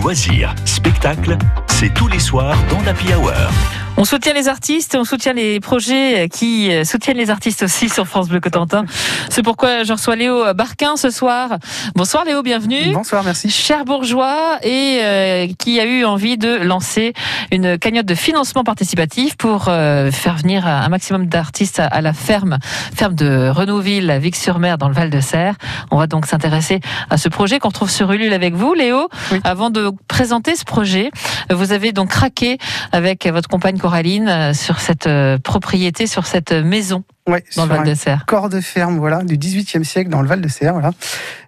Loisirs, spectacles, c'est tous les soirs dans l'Happy Hour. On soutient les artistes, on soutient les projets qui euh, soutiennent les artistes aussi sur France Bleu Cotentin. C'est pourquoi je reçois Léo Barquin ce soir. Bonsoir Léo, bienvenue. Bonsoir, merci. Cher bourgeois et euh, qui a eu envie de lancer une cagnotte de financement participatif pour euh, faire venir un maximum d'artistes à, la ferme, ferme de Renouville, Vic-sur-Mer dans le Val de Serre. On va donc s'intéresser à ce projet qu'on trouve sur Ulule avec vous, Léo. Avant de présenter ce projet, vous avez donc craqué avec votre compagne Coraline euh, sur cette euh, propriété, sur cette maison ouais, dans le Val de Serre. Corps de ferme, voilà, du 18e siècle dans le Val de Serre, voilà.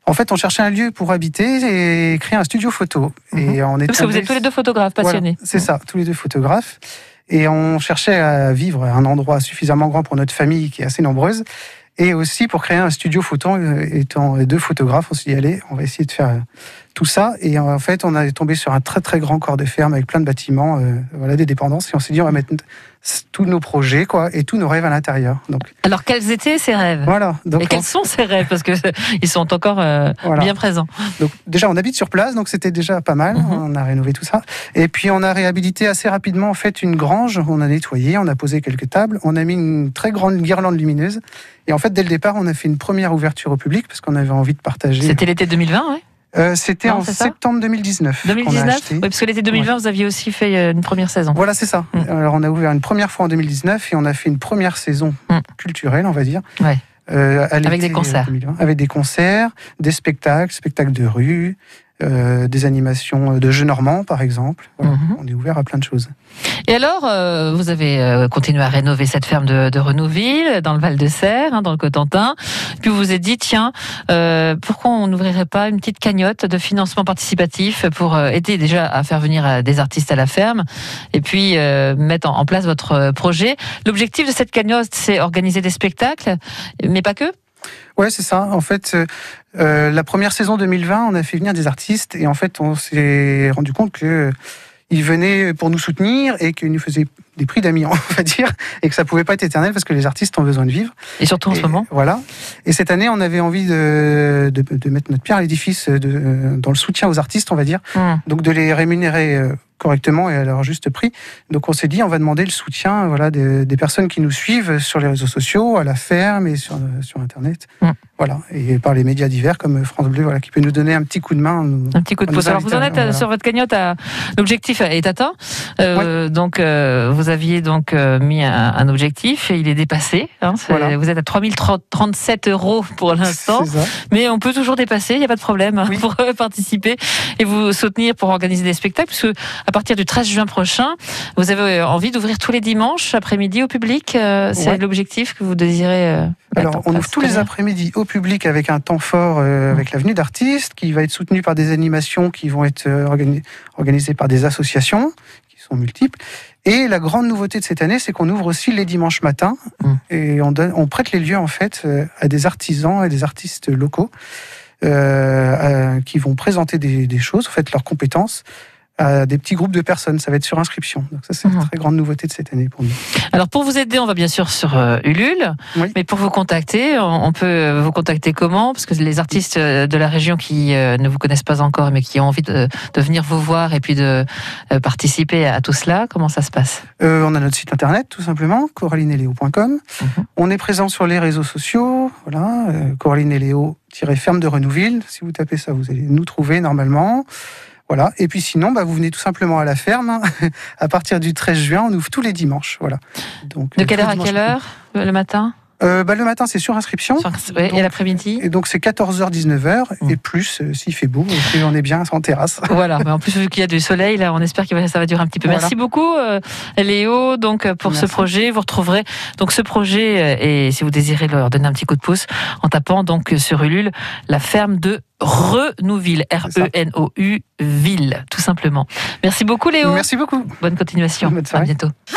En fait, on cherchait un lieu pour habiter et créer un studio photo. Et mhm. on est Parce que vous êtes tous les deux photographes passionnés. c'est ça, tous les deux photographes. Et on cherchait à vivre à un endroit suffisamment grand pour notre famille qui est assez nombreuse. Et aussi pour créer un studio photo, euh, étant deux photographes, on s'est dit, allez, on va essayer de faire tout ça. Et en fait, on est tombé sur un très très grand corps de ferme avec plein de bâtiments, euh, voilà, des dépendances. Et on s'est dit, on va mettre tous nos projets, quoi, et tous nos rêves à l'intérieur. Donc. Alors, quels étaient ces rêves? Voilà. Donc, et quels sont ces rêves? Parce que ils sont encore euh, bien présents. Donc, déjà, on habite sur place, donc c'était déjà pas mal. Mhm. On a rénové tout ça. Et puis, on a réhabilité assez rapidement, en fait, une grange. On a nettoyé, on a posé quelques tables, on a mis une très grande guirlande lumineuse. Et en fait, dès le départ, on a fait une première ouverture au public parce qu'on avait envie de partager. C'était l'été 2020, oui euh, C'était en septembre 2019. 2019 Oui, parce que l'été 2020, vous aviez aussi fait euh, une première saison. Voilà, c'est ça. Mm. Alors, on a ouvert une première fois en 2019 et on a fait une première saison mm. culturelle, on va dire. Ouais. Euh, avec des concerts. avec des concerts, des spectacles, spectacles de rue, euh, des animations de jeux normands, par exemple. Mhm. On est ouvert à plein de choses. Et alors, euh, vous avez euh, continué à rénover cette ferme de, de Renouville, dans le Val de Serre, hein, dans le Cotentin. Puis vous vous êtes dit, tiens, pourquoi on n'ouvrirait pas une petite cagnotte de financement participatif pour aider déjà à faire venir des artistes à la ferme et puis mettre en place votre projet L'objectif de cette cagnotte, c'est organiser des spectacles, mais pas que Ouais, c'est ça. En fait, euh, euh, la première saison 2020, on a fait venir des artistes et en fait, on s'est rendu compte que ils venaient pour nous soutenir et qu'ils nous faisaient des prix d'amis, on va dire, et que ça pouvait pas être éternel parce que les artistes ont besoin de vivre. Et surtout en ce moment. Voilà. Et cette année, on avait envie de, de, mettre notre pierre à l'édifice dans le soutien aux artistes, on va dire. Mmh. Donc de les rémunérer euh, correctement et à leur juste prix. Donc on s'est dit, on va demander le soutien voilà, des, personnes qui nous suivent sur les réseaux sociaux, à la ferme et sur, sur Internet. Mm. Voilà, et par les médias divers comme France Bleu, voilà, qui peut nous donner un petit coup de main. un petit coup de pouce. Alors vous en êtes euh, sur votre cagnotte, l'objectif est atteint. Euh, donc euh, vous aviez donc mis un, objectif et il est dépassé. Hein, Vous êtes à 3037 euros pour l'instant, mais on peut toujours dépasser, il n'y a pas de problème hein, pour participer et vous soutenir pour organiser des spectacles, puisque à partir du 13 juin prochain, vous avez euh, envie d'ouvrir tous les dimanches après-midi au public. Euh, c'est l'objectif que vous désirez. Euh, Alors, on ouvre tous les après-midi au public avec un temps fort, avec la venue d'artistes, qui va être soutenu par des animations qui vont être organisées par des associations qui sont multiples. Et la grande nouveauté de cette année, c'est qu'on ouvre aussi les dimanches matins mmh. et on, donne, on prête les lieux en fait à des artisans et des artistes locaux qui vont présenter des, des, choses, en fait leurs compétences à des petits groupes de personnes. Ça va être sur inscription. Donc ça, c'est une mhm. très grande nouveauté de cette année pour nous. Alors pour vous aider, on va bien sûr sur euh, Ulule, mais pour vous contacter, on peut vous contacter comment? Parce que les artistes euh, de la région qui euh, ne vous connaissent pas encore, mais qui ont envie de, venir vous voir et puis de participer à tout cela, comment ça se passe? On a notre site internet, tout simplement, coralineléo.com. Mhm. On est présent sur les réseaux sociaux, voilà, Coraline et Léo ferme de Renouville. Si vous tapez ça, vous allez nous trouver normalement. Voilà. Et puis sinon, bah, vous venez tout simplement à la ferme. Hein. à partir du 13 juin, on ouvre tous les dimanches. Voilà. Donc, de quelle heure à quelle heure le matin? Euh, bah, le matin, c'est sur inscription. et l'après-midi Et donc, c'est 14h, 19h, mmh. et plus euh, s'il fait beau, et on est bien en terrasse. Voilà, mais en plus, vu qu'il y a du soleil, là, on espère que ça va durer un petit peu. Merci beaucoup, euh, Léo, donc, pour ce projet. Vous retrouverez donc ce projet, et si vous désirez leur donner un petit coup de pouce, en tapant donc sur Ulule, la ferme de Renouville, R-E-N-O-U, ville, tout simplement. Merci beaucoup, Léo. Merci beaucoup. Bonne continuation. À bientôt.